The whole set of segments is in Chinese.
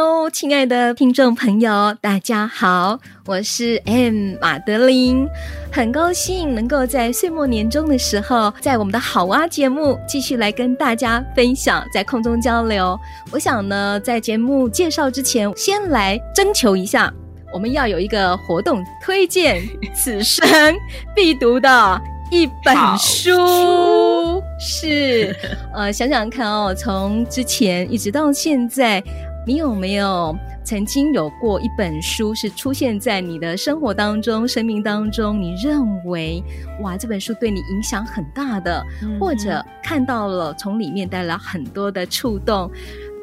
Hello，亲爱的听众朋友，大家好，我是 M 马德琳，很高兴能够在岁末年终的时候，在我们的好哇节目继续来跟大家分享，在空中交流。我想呢，在节目介绍之前，先来征求一下，我们要有一个活动，推荐此生必读的一本，书是呃，想想看哦，从之前一直到现在。你有没有曾经有过一本书是出现在你的生活当中、生命当中？你认为哇，这本书对你影响很大的，嗯、或者看到了从里面带来很多的触动，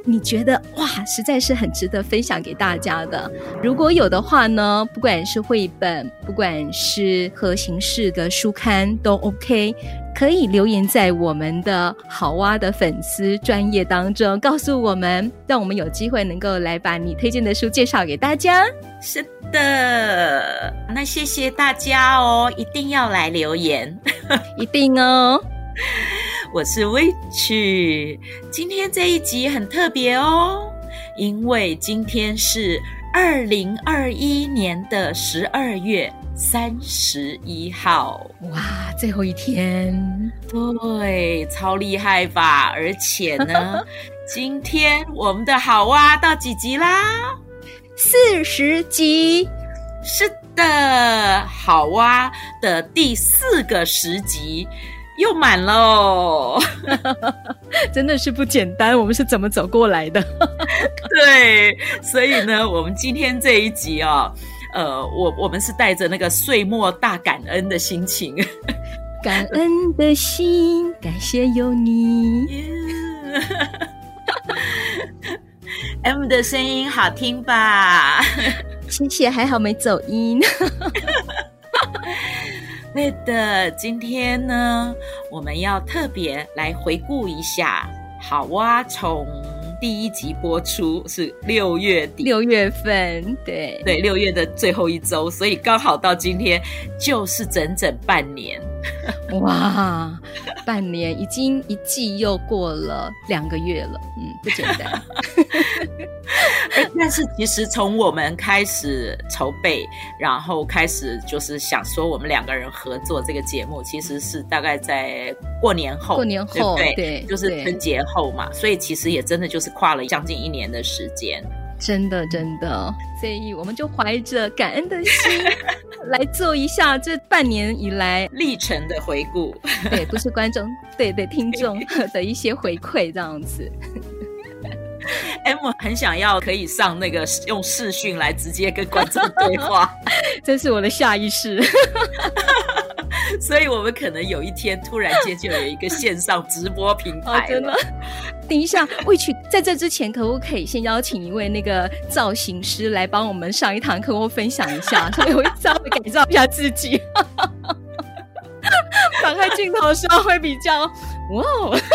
你觉得哇，实在是很值得分享给大家的。如果有的话呢，不管是绘本，不管是和形式的书刊，都 OK。可以留言在我们的好蛙的粉丝专业当中，告诉我们，让我们有机会能够来把你推荐的书介绍给大家。是的，那谢谢大家哦，一定要来留言，一定哦。我是 Witch，今天这一集很特别哦，因为今天是二零二一年的十二月。三十一号，哇，最后一天，对，超厉害吧？而且呢，今天我们的好哇到几集啦？四十集。是的，好哇的第四个十集又满喽，真的是不简单。我们是怎么走过来的？对，所以呢，我们今天这一集哦。呃，我我们是带着那个岁末大感恩的心情，感恩的心，感谢有你。M 的声音好听吧？谢谢，还好没走音。对的，今天呢，我们要特别来回顾一下好哇从。第一集播出是六月底，六月份，对对，六月的最后一周，所以刚好到今天就是整整半年。哇，半年已经一季又过了两个月了，嗯，不简单。但是其实从我们开始筹备，然后开始就是想说我们两个人合作这个节目，其实是大概在过年后，过年后，对，对，对，就是春节后嘛，所以其实也真的就是跨了将近一年的时间。真的，真的，所以我们就怀着感恩的心来做一下这半年以来历程的回顾。对，不是观众，对对，听众 的一些回馈这样子。M 很想要可以上那个用视讯来直接跟观众对话，这是我的下意识。所以我们可能有一天突然间就有一个线上直播平台。哦，真的。等一下，Witch，在这之前可不可以先邀请一位那个造型师来帮我们上一堂课或分享一下，所以我会稍微改造一下自己。打开镜头的时候会比较哇哦。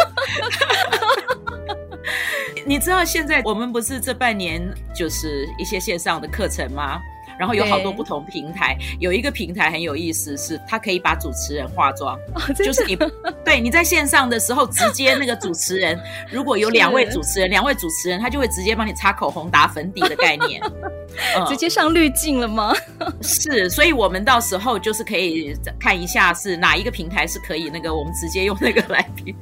你知道现在我们不是这半年就是一些线上的课程吗？然后有好多不同平台，有一个平台很有意思，是它可以把主持人化妆，哦、就是你 对你在线上的时候，直接那个主持人 如果有两位主持人，两位主持人他就会直接帮你擦口红、打粉底的概念，嗯、直接上滤镜了吗？是，所以我们到时候就是可以看一下是哪一个平台是可以那个，我们直接用那个来比。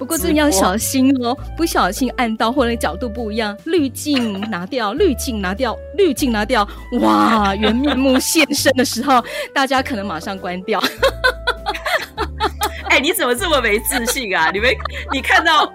不过这要小心哦，不小心按到或者角度不一样，滤镜 拿掉，滤镜拿掉，滤镜拿掉，哇，原面目现身的时候，大家可能马上关掉。哎、欸，你怎么这么没自信啊？你们你看到，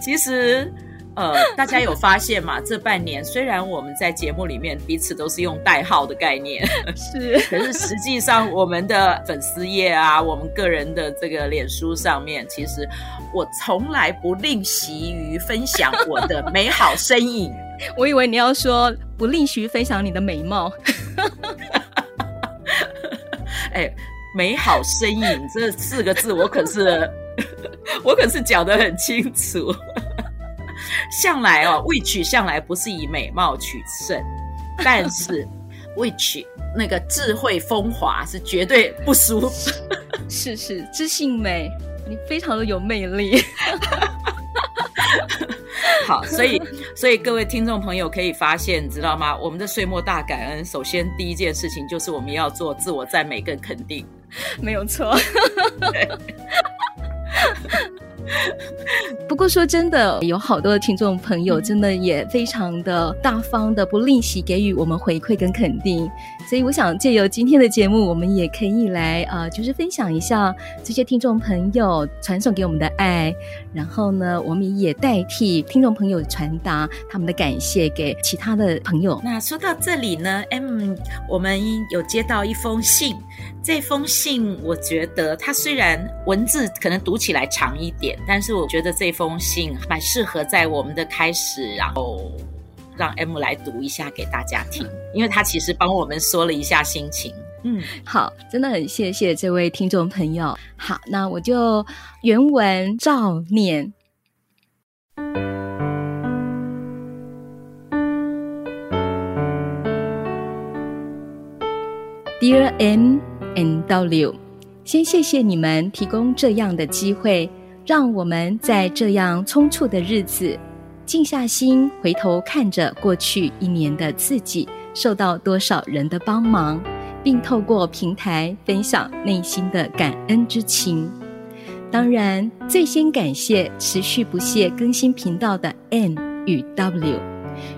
其实。呃，大家有发现吗？这半年虽然我们在节目里面彼此都是用代号的概念，是，可是实际上我们的粉丝页啊，我们个人的这个脸书上面，其实我从来不吝惜于分享我的美好身影。我以为你要说不吝惜分享你的美貌。哎，美好身影这四个字，我可是我可是讲的很清楚。向来哦，witch 向来不是以美貌取胜，但是 witch 那个智慧风华是绝对不输。是是，知性美，你非常的有魅力。好，所以所以各位听众朋友可以发现，知道吗？我们的岁末大感恩，首先第一件事情就是我们要做自我赞美跟肯定，没有错。不过说真的，有好多的听众朋友真的也非常的大方的，不吝惜给予我们回馈跟肯定。所以我想借由今天的节目，我们也可以来呃，就是分享一下这些听众朋友传送给我们的爱。然后呢，我们也代替听众朋友传达他们的感谢给其他的朋友。那说到这里呢，M，我们有接到一封信。这封信，我觉得它虽然文字可能读起来长一点，但是我觉得这封信蛮适合在我们的开始，然后让 M 来读一下给大家听，因为他其实帮我们说了一下心情。嗯，好，真的很谢谢这位听众朋友。好，那我就原文照念。Dear M。and W，先谢谢你们提供这样的机会，让我们在这样匆促的日子，静下心回头看着过去一年的自己，受到多少人的帮忙，并透过平台分享内心的感恩之情。当然，最先感谢持续不懈更新频道的 N 与 W，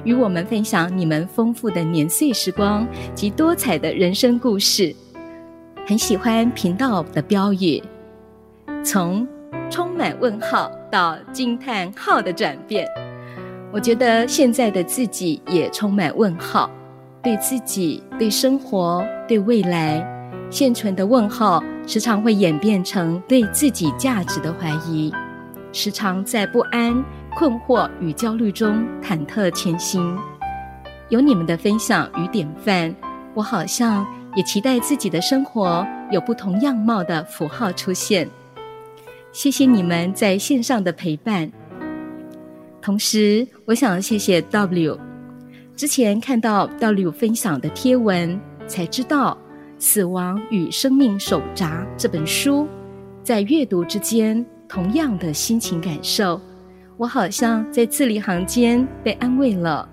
与我们分享你们丰富的年岁时光及多彩的人生故事。很喜欢频道的标语，从充满问号到惊叹号的转变。我觉得现在的自己也充满问号，对自己、对生活、对未来，现存的问号时常会演变成对自己价值的怀疑，时常在不安、困惑与焦虑中忐忑前行。有你们的分享与典范，我好像。也期待自己的生活有不同样貌的符号出现。谢谢你们在线上的陪伴。同时，我想谢谢 W。之前看到 W 分享的贴文，才知道《死亡与生命手札》这本书，在阅读之间同样的心情感受。我好像在字里行间被安慰了，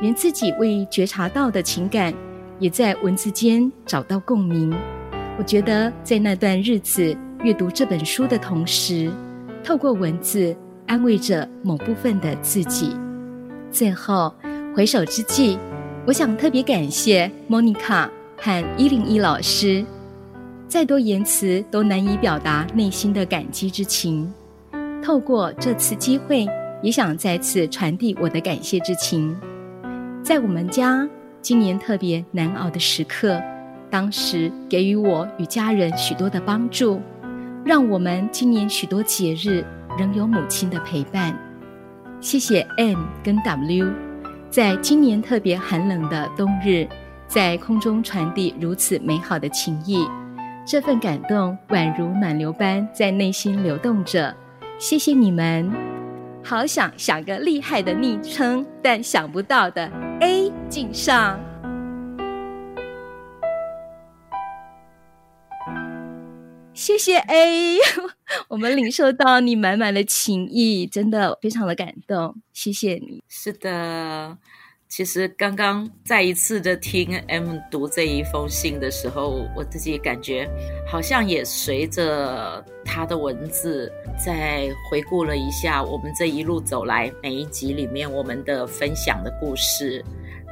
连自己未觉察到的情感。也在文字间找到共鸣。我觉得在那段日子阅读这本书的同时，透过文字安慰着某部分的自己。最后回首之际，我想特别感谢莫妮卡和一零一老师，再多言辞都难以表达内心的感激之情。透过这次机会，也想再次传递我的感谢之情。在我们家。今年特别难熬的时刻，当时给予我与家人许多的帮助，让我们今年许多节日仍有母亲的陪伴。谢谢 M 跟 W，在今年特别寒冷的冬日，在空中传递如此美好的情谊，这份感动宛如暖流般在内心流动着。谢谢你们，好想想个厉害的昵称，但想不到的。A 敬上，谢谢 A，我们领受到你满满的情谊，真的非常的感动，谢谢你。是的，其实刚刚再一次的听 M 读这一封信的时候，我自己感觉好像也随着他的文字，再回顾了一下我们这一路走来每一集里面我们的分享的故事。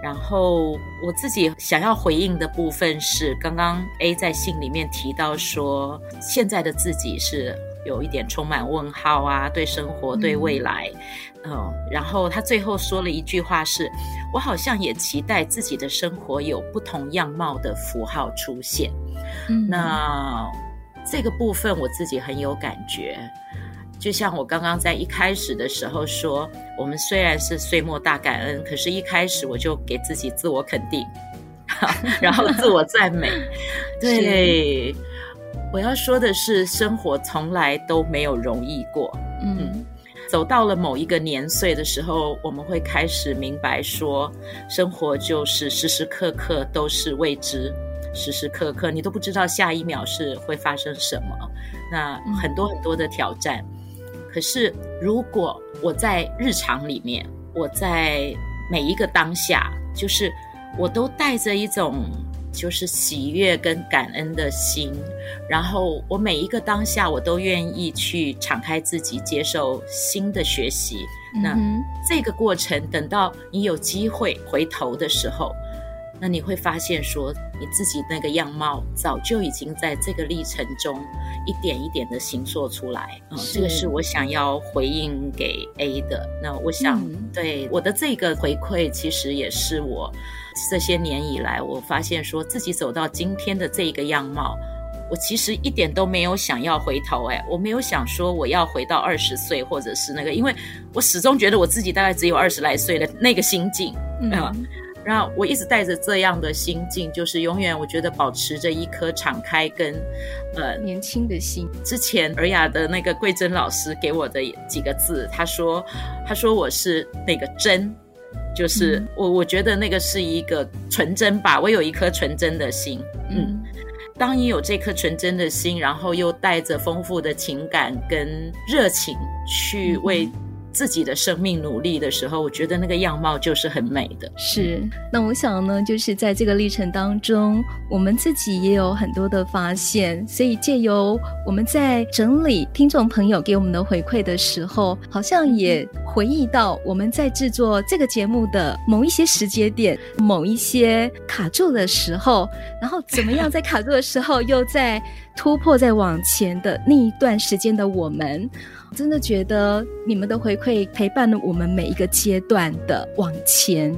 然后我自己想要回应的部分是，刚刚 A 在信里面提到说，现在的自己是有一点充满问号啊，对生活、对未来，嗯，嗯，然后他最后说了一句话是，我好像也期待自己的生活有不同样貌的符号出现。嗯，那这个部分我自己很有感觉。就像我刚刚在一开始的时候说，我们虽然是岁末大感恩，可是一开始我就给自己自我肯定，然后自我赞美。对，我要说的是，生活从来都没有容易过。嗯，走到了某一个年岁的时候，我们会开始明白说，生活就是时时刻刻都是未知，时时刻刻你都不知道下一秒是会发生什么。那很多很多的挑战。可是，如果我在日常里面，我在每一个当下，就是我都带着一种就是喜悦跟感恩的心，然后我每一个当下，我都愿意去敞开自己，接受新的学习。那这个过程，等到你有机会回头的时候。那你会发现，说你自己那个样貌早就已经在这个历程中一点一点的形塑出来。嗯，这个是我想要回应给 A 的。那我想，嗯、对我的这个回馈，其实也是我这些年以来，我发现说自己走到今天的这一个样貌，我其实一点都没有想要回头。哎，我没有想说我要回到二十岁，或者是那个，因为我始终觉得我自己大概只有二十来岁的那个心境。嗯。嗯然后我一直带着这样的心境，就是永远我觉得保持着一颗敞开跟呃年轻的心。之前尔雅的那个桂珍老师给我的几个字，他说他说我是那个真，就是我我觉得那个是一个纯真吧，我有一颗纯真的心。嗯，当你有这颗纯真的心，然后又带着丰富的情感跟热情去为。自己的生命努力的时候，我觉得那个样貌就是很美的。是，那我想呢，就是在这个历程当中，我们自己也有很多的发现。所以借由我们在整理听众朋友给我们的回馈的时候，好像也回忆到我们在制作这个节目的某一些时间点，某一些卡住的时候，然后怎么样在卡住的时候又在突破、在往前的那一段时间的我们。真的觉得你们的回馈陪伴了我们每一个阶段的往前，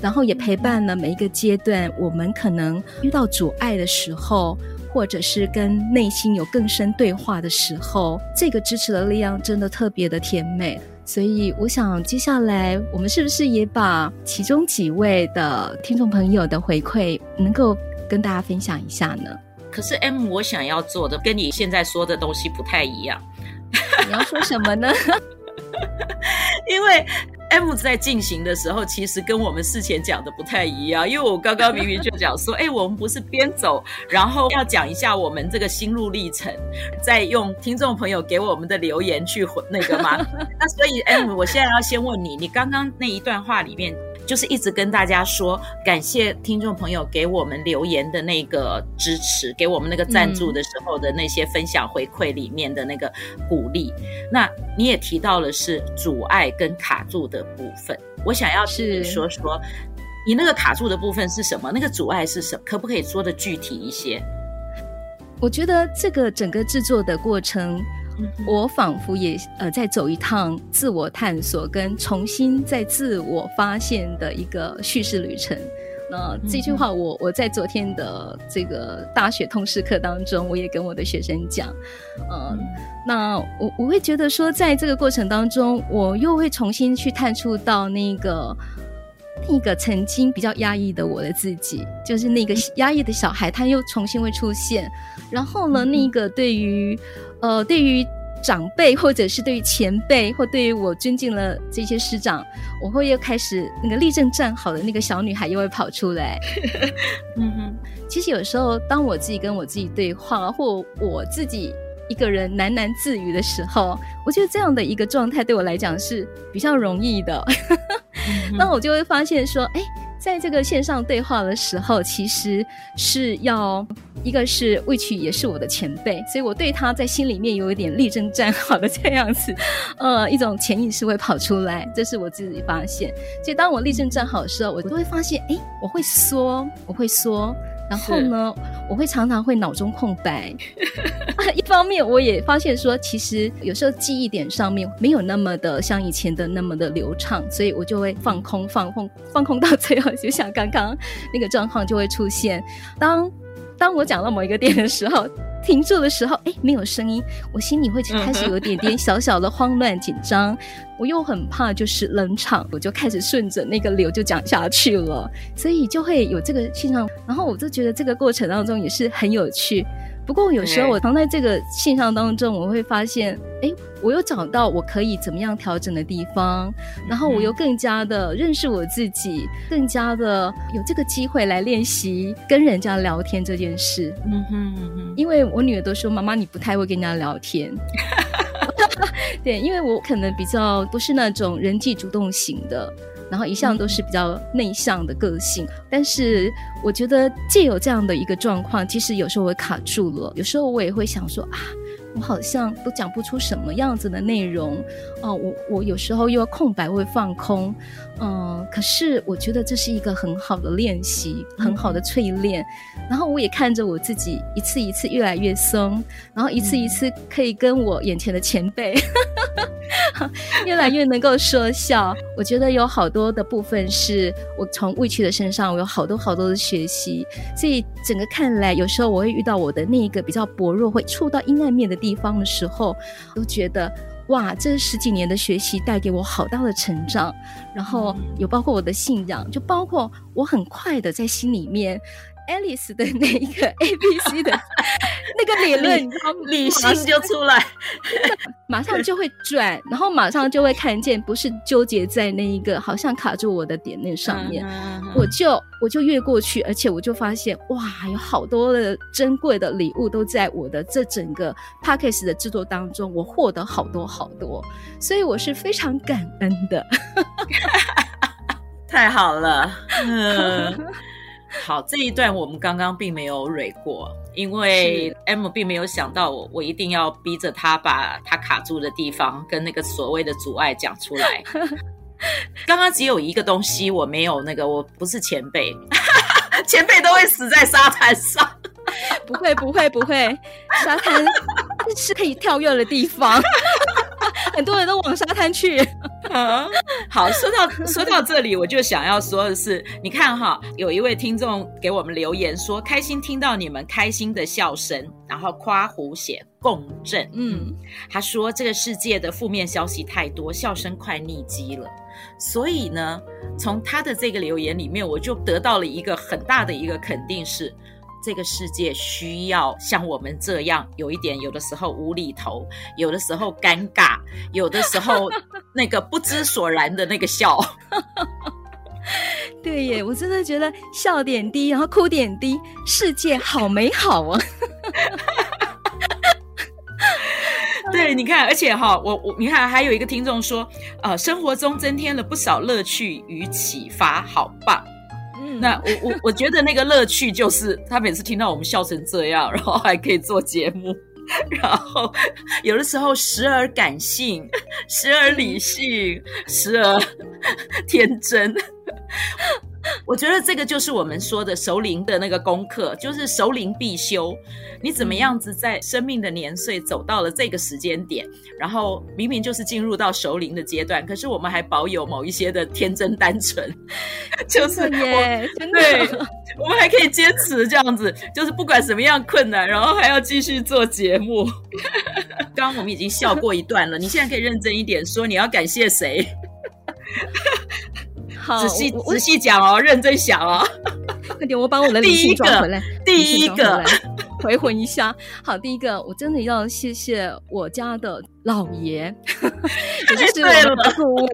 然后也陪伴了每一个阶段我们可能遇到阻碍的时候，或者是跟内心有更深对话的时候，这个支持的力量真的特别的甜美。所以我想接下来我们是不是也把其中几位的听众朋友的回馈能够跟大家分享一下呢？可是 M，我想要做的跟你现在说的东西不太一样。你要说什么呢？因为 M 在进行的时候，其实跟我们事前讲的不太一样。因为我刚刚明明就讲说，哎，我们不是边走，然后要讲一下我们这个心路历程，再用听众朋友给我们的留言去回那个吗？那所以 M，我现在要先问你，你刚刚那一段话里面。就是一直跟大家说，感谢听众朋友给我们留言的那个支持，给我们那个赞助的时候的那些分享回馈里面的那个鼓励。那你也提到了是阻碍跟卡住的部分，我想要是说说，你那个卡住的部分是什么？那个阻碍是什么？可不可以说的具体一些？我觉得这个整个制作的过程。我仿佛也呃在走一趟自我探索跟重新再自我发现的一个叙事旅程。那这句话我我在昨天的这个大学通识课当中，我也跟我的学生讲。嗯，那我我会觉得说，在这个过程当中，我又会重新去探触到那个那个曾经比较压抑的我的自己，就是那个压抑的小孩，他又重新会出现。然后呢，那个对于。呃，对于长辈，或者是对于前辈，或对于我尊敬了这些师长，我会又开始那个立正站好的那个小女孩又会跑出来。嗯哼，其实有时候当我自己跟我自己对话，或我自己一个人喃喃自语的时候，我觉得这样的一个状态对我来讲是比较容易的。那、嗯、我就会发现说，哎。在这个线上对话的时候，其实是要一个是魏曲也是我的前辈，所以我对他在心里面有一点力争站好的这样子，呃，一种潜意识会跑出来，这是我自己发现。所以当我立正站好的时候，我都会发现，哎，我会缩，我会缩。然后呢，我会常常会脑中空白。一方面，我也发现说，其实有时候记忆点上面没有那么的像以前的那么的流畅，所以我就会放空、放空、放空到最后，就像刚刚那个状况就会出现。当当我讲到某一个点的时候，停住的时候，哎，没有声音，我心里会开始有点点小小的慌乱紧张，我又很怕就是冷场，我就开始顺着那个流就讲下去了，所以就会有这个现象，然后我就觉得这个过程当中也是很有趣。不过有时候我藏在这个现象当中，我会发现，哎，我又找到我可以怎么样调整的地方，然后我又更加的认识我自己，更加的有这个机会来练习跟人家聊天这件事。嗯哼嗯哼，因为我女儿都说，妈妈你不太会跟人家聊天。对，因为我可能比较不是那种人际主动型的。然后一向都是比较内向的个性，但是我觉得借有这样的一个状况，其实有时候我卡住了，有时候我也会想说啊。我好像都讲不出什么样子的内容哦，我我有时候又要空白会放空，嗯，可是我觉得这是一个很好的练习，很好的淬炼。然后我也看着我自己一次一次越来越松，然后一次一次可以跟我眼前的前辈 越来越能够说笑。我觉得有好多的部分是我从 Witch 的身上，我有好多好多的学习。所以整个看来，有时候我会遇到我的那一个比较薄弱，会触到阴暗面的地方的时候，都觉得哇，这十几年的学习带给我好大的成长，然后有包括我的信仰，就包括我很快的在心里面。Alice 的那一个 A B C 的 那个理论，然后理性就出来，马上就会转，然后马上就会看见，不是纠结在那一个好像卡住我的点那上面，我就我就越过去，而且我就发现哇，有好多的珍贵的礼物都在我的这整个 Podcast 的制作当中，我获得好多好多，所以我是非常感恩的，太好了，嗯。好，这一段我们刚刚并没有蕊过，因为 M 并没有想到我，我一定要逼着他把他卡住的地方跟那个所谓的阻碍讲出来。刚刚只有一个东西我没有那个，我不是前辈，前辈都会死在沙滩上。不会，不会，不会，沙滩是可以跳跃的地方。很多人都往沙滩去。好，说到说到这里，我就想要说的是，你看哈，有一位听众给我们留言说，开心听到你们开心的笑声，然后夸胡写共振。嗯，他说这个世界的负面消息太多，笑声快匿迹了。所以呢，从他的这个留言里面，我就得到了一个很大的一个肯定是。这个世界需要像我们这样，有一点，有的时候无厘头，有的时候尴尬，有的时候那个不知所然的那个笑。对耶，我真的觉得笑点低，然后哭点低，世界好美好啊！对，你看，而且哈，我我你看，还有一个听众说，呃，生活中增添了不少乐趣与启发，好棒。那我我我觉得那个乐趣就是他每次听到我们笑成这样，然后还可以做节目，然后有的时候时而感性，时而理性，时而天真。我觉得这个就是我们说的熟龄的那个功课，就是熟龄必修。你怎么样子在生命的年岁走到了这个时间点，然后明明就是进入到熟龄的阶段，可是我们还保有某一些的天真单纯，就是耶，对，我们还可以坚持这样子，就是不管什么样困难，然后还要继续做节目。刚刚我们已经笑过一段了，你现在可以认真一点说，你要感谢谁？好，仔细仔细讲哦，认真想哦。快点，我把我的理性抓回来。第一个，回魂一下。好，第一个，我真的要谢谢我家的老爷，也就是我的顾问。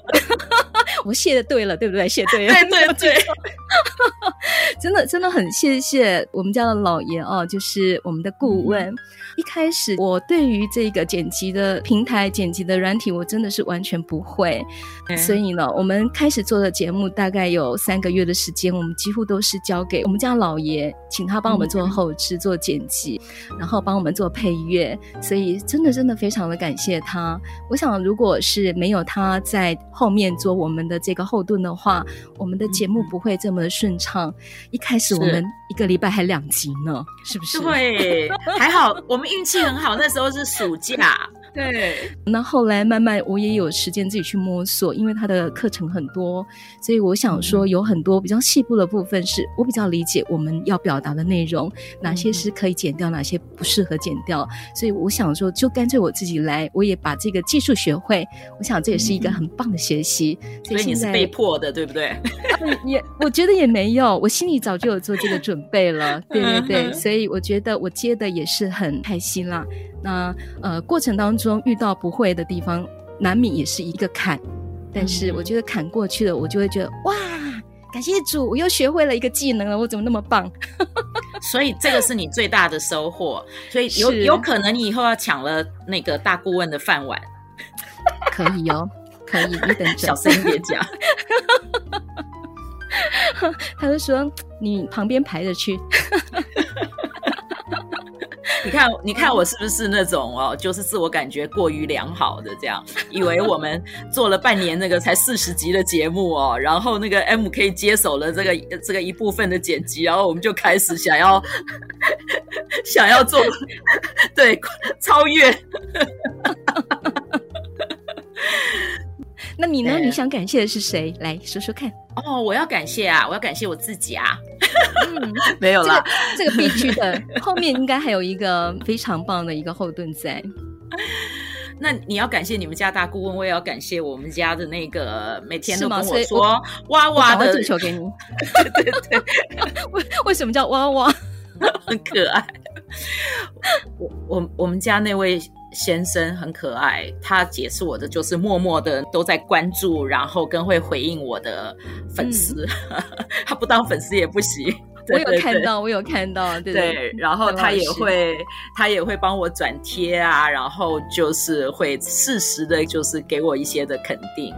我 谢的对了，对不对？谢对了，对对对。真的真的很谢谢我们家的老爷哦，就是我们的顾问。嗯一开始，我对于这个剪辑的平台、剪辑的软体，我真的是完全不会。嗯、所以呢，我们开始做的节目大概有三个月的时间，我们几乎都是交给我们家老爷，请他帮我们做后制、嗯、做剪辑，然后帮我们做配乐。所以，真的真的非常的感谢他。我想，如果是没有他在后面做我们的这个后盾的话，我们的节目不会这么的顺畅。嗯、一开始我们一个礼拜还两集呢，是，是不是？对，还好我们。运气很好，那时候是暑假，对。那后来慢慢我也有时间自己去摸索，因为他的课程很多，所以我想说有很多比较细部的部分是我比较理解我们要表达的内容，哪些是可以剪掉，哪些不适合剪掉。所以我想说，就干脆我自己来，我也把这个技术学会。我想这也是一个很棒的学习。所以你是被迫的，对不对？也我觉得也没有，我心里早就有做这个准备了。对对对，所以我觉得我接的也是很开心啦。那呃，过程当中遇到不会的地方，难免也是一个坎。但是我觉得坎过去了，我就会觉得哇，感谢主，我又学会了一个技能了，我怎么那么棒？所以这个是你最大的收获。所以有有可能你以后要抢了那个大顾问的饭碗，可以哦，可以，你等着，小声一点讲。他就说你旁边排着去。你看，你看我是不是那种哦，就是自我感觉过于良好的这样，以为我们做了半年那个才四十集的节目哦，然后那个 M K 接手了这个这个一部分的剪辑，然后我们就开始想要 想要做 对超越。那你呢？你想感谢的是谁？来说说看。哦，我要感谢啊！我要感谢我自己啊！嗯，没有啦，这个、这个必须的。后面应该还有一个非常棒的一个后盾在。那你要感谢你们家大顾问，我也要感谢我们家的那个每天都跟我说哇哇的球给你。对对对，为为什么叫哇哇？很可爱。我我我们家那位。先生很可爱，他解释我的就是默默的都在关注，然后跟会回应我的粉丝，嗯、他不当粉丝也不行。对对对，我有看到，我有看到，对对，对。然后他也会，他也会帮我转贴啊，然后就是会适时的，就是给我一些的肯定。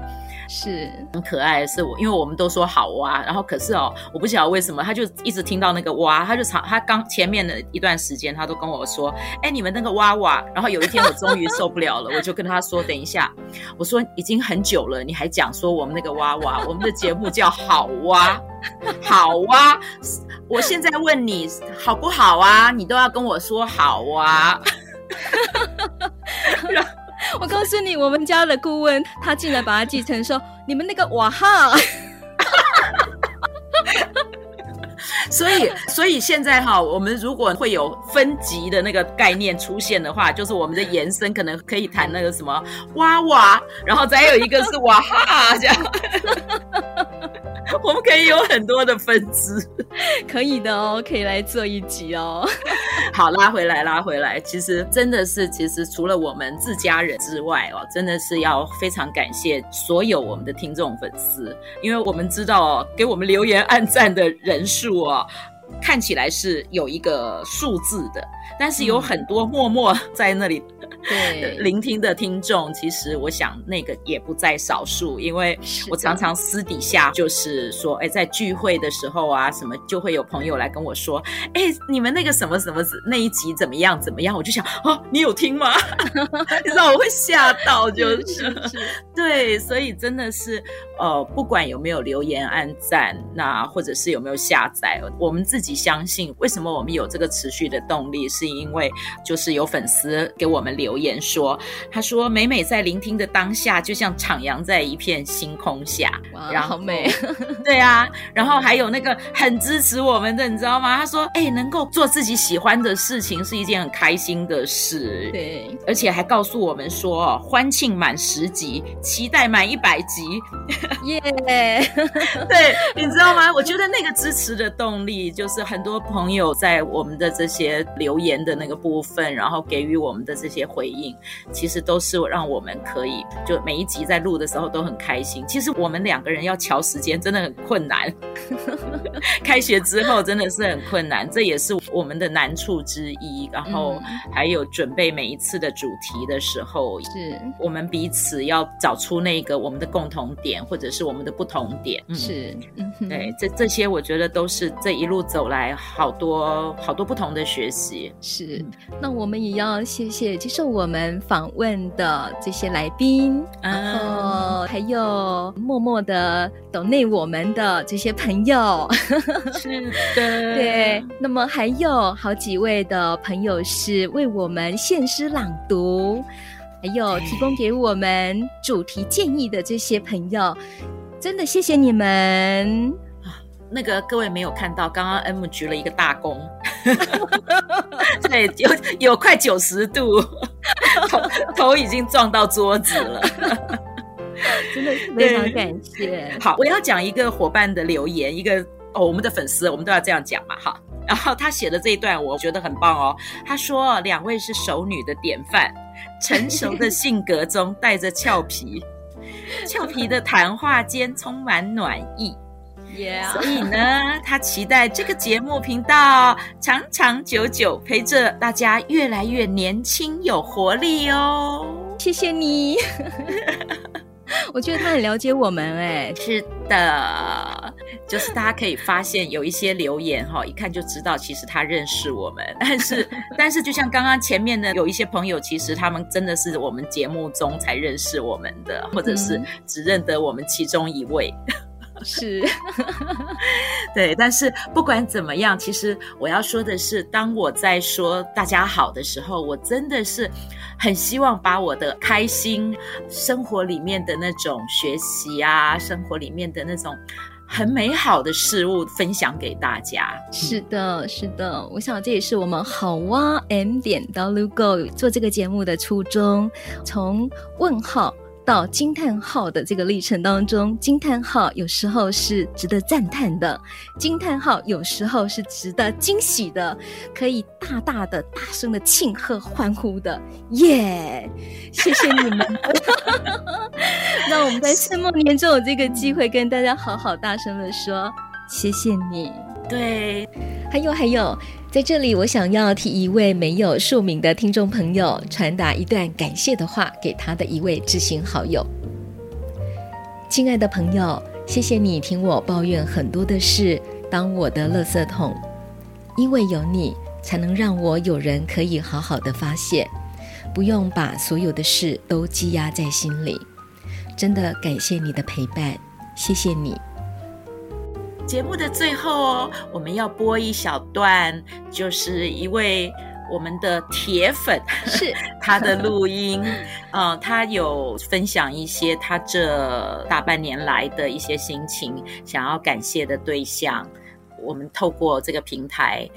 是。很可爱的是我，因为我们都说好哇，然后可是哦，我不晓得为什么，他就一直听到那个哇，他就常他刚前面的一段时间，他都跟我说，哎，你们那个哇哇，然后有一天我终于受不了了，我就跟他说，等一下，我说已经很久了，你还讲说我们那个哇哇，我们的节目叫好哇，好哇，我现在问你好不好啊，你都要跟我说好哇。我告诉你，我们家的顾问他竟然把它记成说你们那个哇哈，所以所以现在哈，我们如果会有分级的那个概念出现的话，就是我们的延伸可能可以谈那个什么哇哇，然后再有一个是哇哈这样。我们可以有很多的分支，可以的哦，可以来做一集哦。好，拉回来，拉回来。其实真的是，其实除了我们自家人之外哦，真的是要非常感谢所有我们的听众粉丝，因为我们知道哦，给我们留言按赞的人数哦，看起来是有一个数字的，但是有很多默默在那里。对，聆听的听众，其实我想那个也不在少数，因为我常常私底下就是说，哎，在聚会的时候啊，什么就会有朋友来跟我说，哎，你们那个什么什么那一集怎么样怎么样？我就想，哦，你有听吗？你知道我会吓到，就是，对，所以真的是，呃，不管有没有留言、按赞，那或者是有没有下载，我们自己相信，为什么我们有这个持续的动力，是因为就是有粉丝给我们留。言说，他说每每在聆听的当下，就像徜徉在一片星空下，哇，然后好美，对啊，然后还有那个很支持我们的，你知道吗？他说，哎、欸，能够做自己喜欢的事情是一件很开心的事，对，而且还告诉我们说，欢庆满十集，期待满一百集，耶. 对，你知道吗？我觉得那个支持的动力，就是很多朋友在我们的这些留言的那个部分，然后给予我们的这些回。回应其实都是让我们可以就每一集在录的时候都很开心。其实我们两个人要瞧时间真的很困难，开学之后真的是很困难，这也是我们的难处之一。然后还有准备每一次的主题的时候，是我们彼此要找出那个我们的共同点或者是我们的不同点。是，对，这这些我觉得都是这一路走来好多好多不同的学习。是，那我们也要谢谢接受我们访问的这些来宾，然后还有默默的 donate 我们的这些朋友，是的，对。那么还有好几位的朋友是为我们献诗朗读，还有提供给我们主题建议的这些朋友，真的谢谢你们。那个各位没有看到，刚刚 M 举了一个大弓，对，有有快九十度，头头已经撞到桌子了，真的是非常感谢。好，我要讲一个伙伴的留言，一个哦，我们的粉丝，我们都要这样讲嘛，哈。然后他写的这一段，我觉得很棒哦。他说，两位是熟女的典范，成熟的性格中带着俏皮，俏皮的谈话间充满暖意。所以呢，他期待这个节目频道长长久久陪着大家越来越年轻有活力哦。谢谢你，我觉得他很了解我们哎。是的，就是大家可以发现有一些留言哈，一看就知道其实他认识我们。但是，但是就像刚刚前面的有一些朋友，其实他们真的是我们节目中才认识我们的，或者是只认得我们其中一位。是，对，但是不管怎么样，其实我要说的是，当我在说大家好的时候，我真的是很希望把我的开心、生活里面的那种学习啊，生活里面的那种很美好的事物分享给大家。是的，是的，我想这也是我们好哇 M 点 W Go 做这个节目的初衷，从问号。到惊叹号的这个历程当中，惊叹号有时候是值得赞叹的，惊叹号有时候是值得惊喜的，可以大大的、大声的庆贺、欢呼的，耶、yeah!！谢谢你们，让我们在岁末年终有这个机会跟大家好好大声的说谢谢你。对，还有还有。在这里，我想要替一位没有署名的听众朋友传达一段感谢的话给他的一位知心好友。亲爱的朋友，谢谢你听我抱怨很多的事，当我的垃圾桶，因为有你，才能让我有人可以好好的发泄，不用把所有的事都积压在心里。真的感谢你的陪伴，谢谢你。节目的最后哦，我们要播一小段，就是一位我们的铁粉是 他的录音，呃，他有分享一些他这大半年来的一些心情，想要感谢的对象。我们透过这个平台，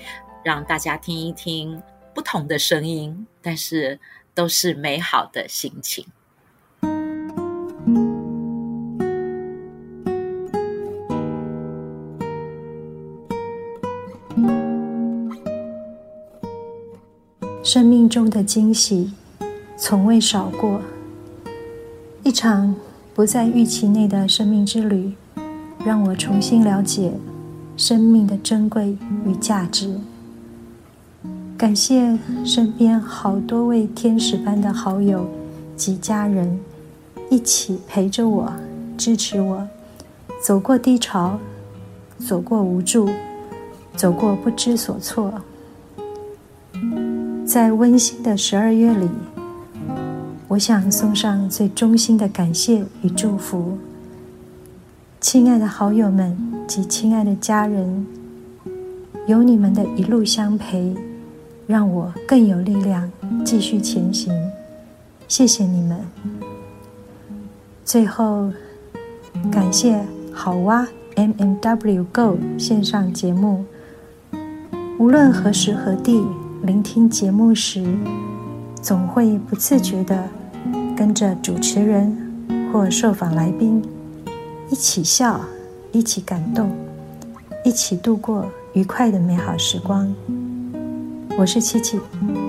让大家听一听不同的声音，但是都是美好的心情。生命中的惊喜从未少过，一场不在预期内的生命之旅，让我重新了解生命的珍贵与价值。感谢身边好多位天使般的好友及家人，一起陪着我、支持我，走过低潮，走过无助，走过不知所措。在温馨的十二月里，我想送上最衷心的感谢与祝福。亲爱的好友们及亲爱的家人，有你们的一路相陪，让我更有力量继续前行。谢谢你们。最后，感谢好哇 M&W Go 线上节目，无论何时何地。聆听节目时，总会不自觉地跟着主持人或受访来宾一起笑，一起感动，一起度过愉快的美好时光。我是七七，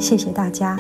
谢谢大家。